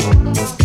Música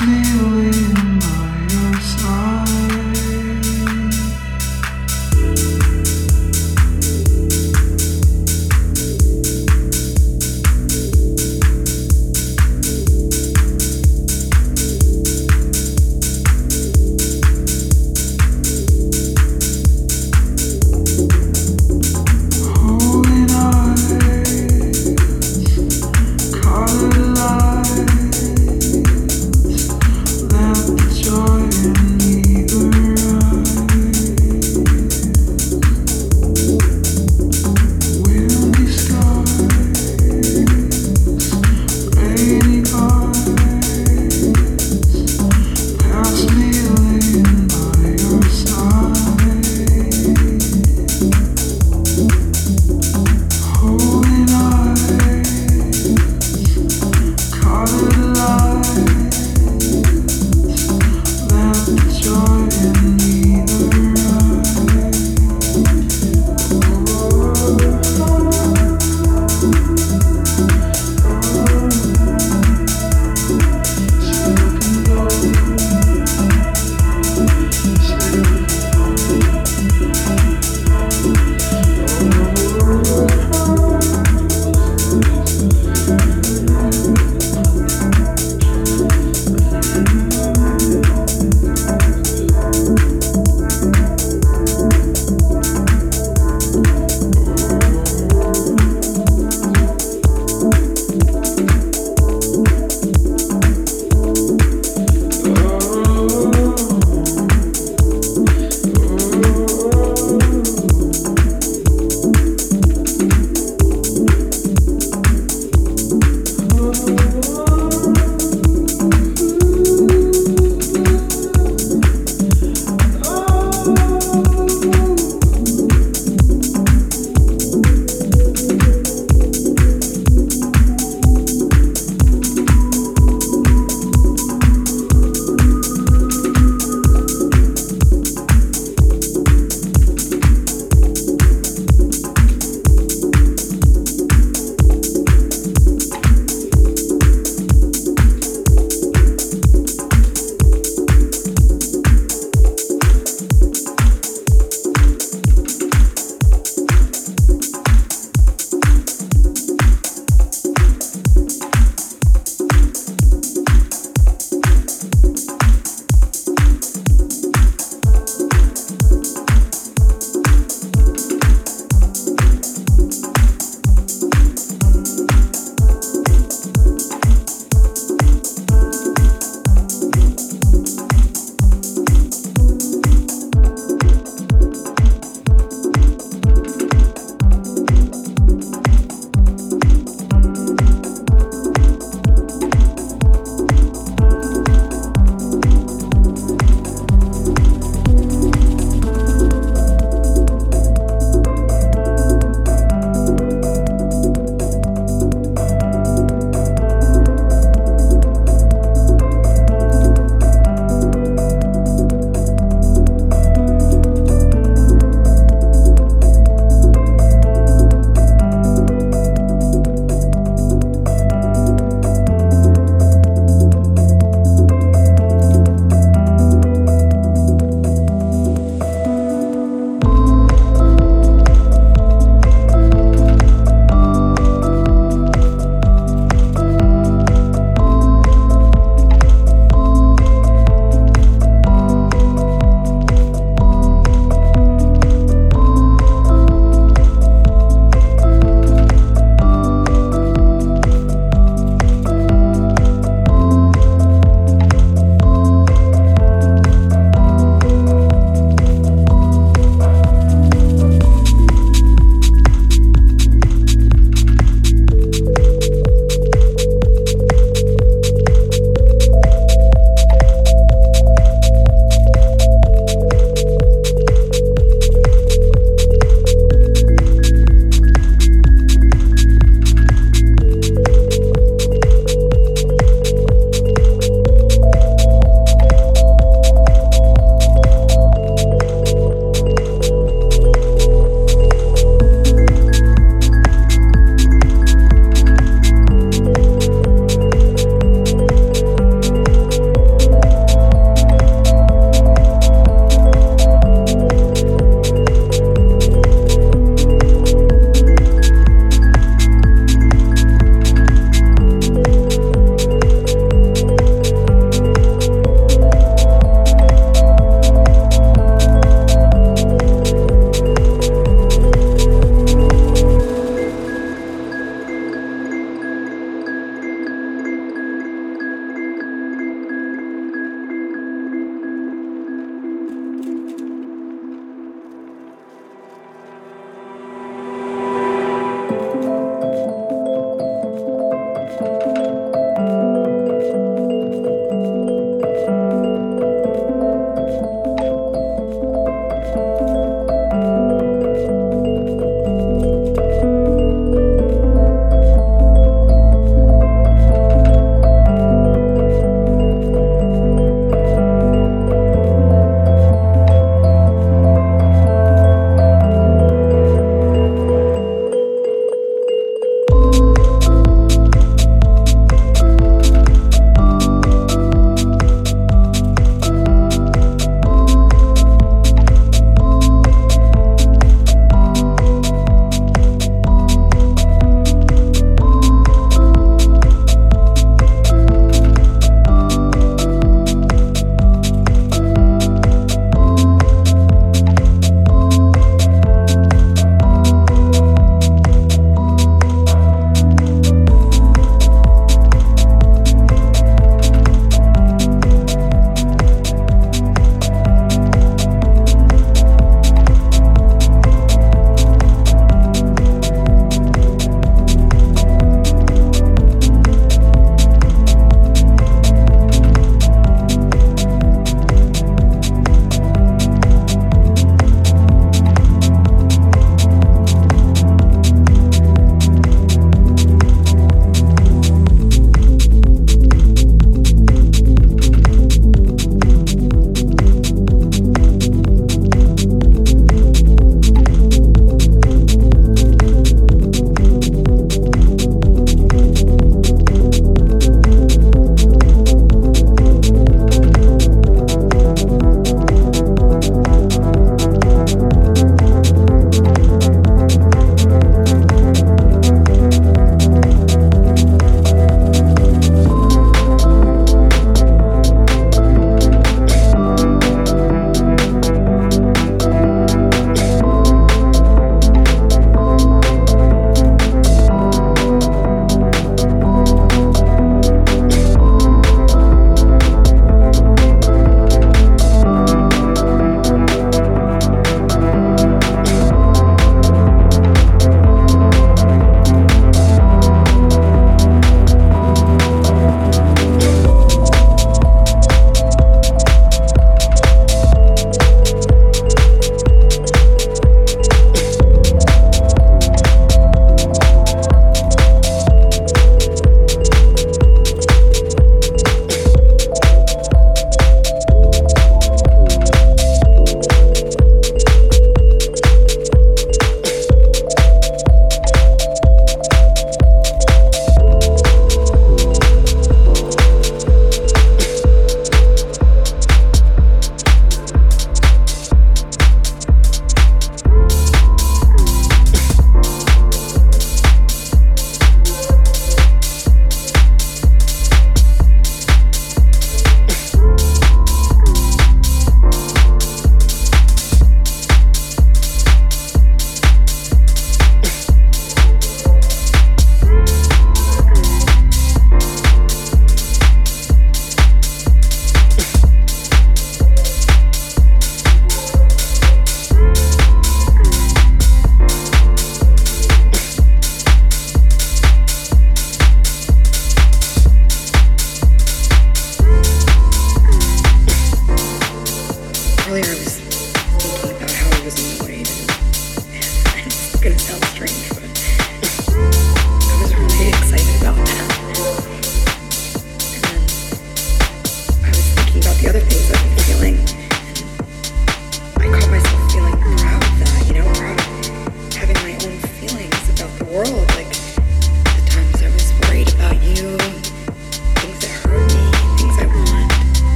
me away in my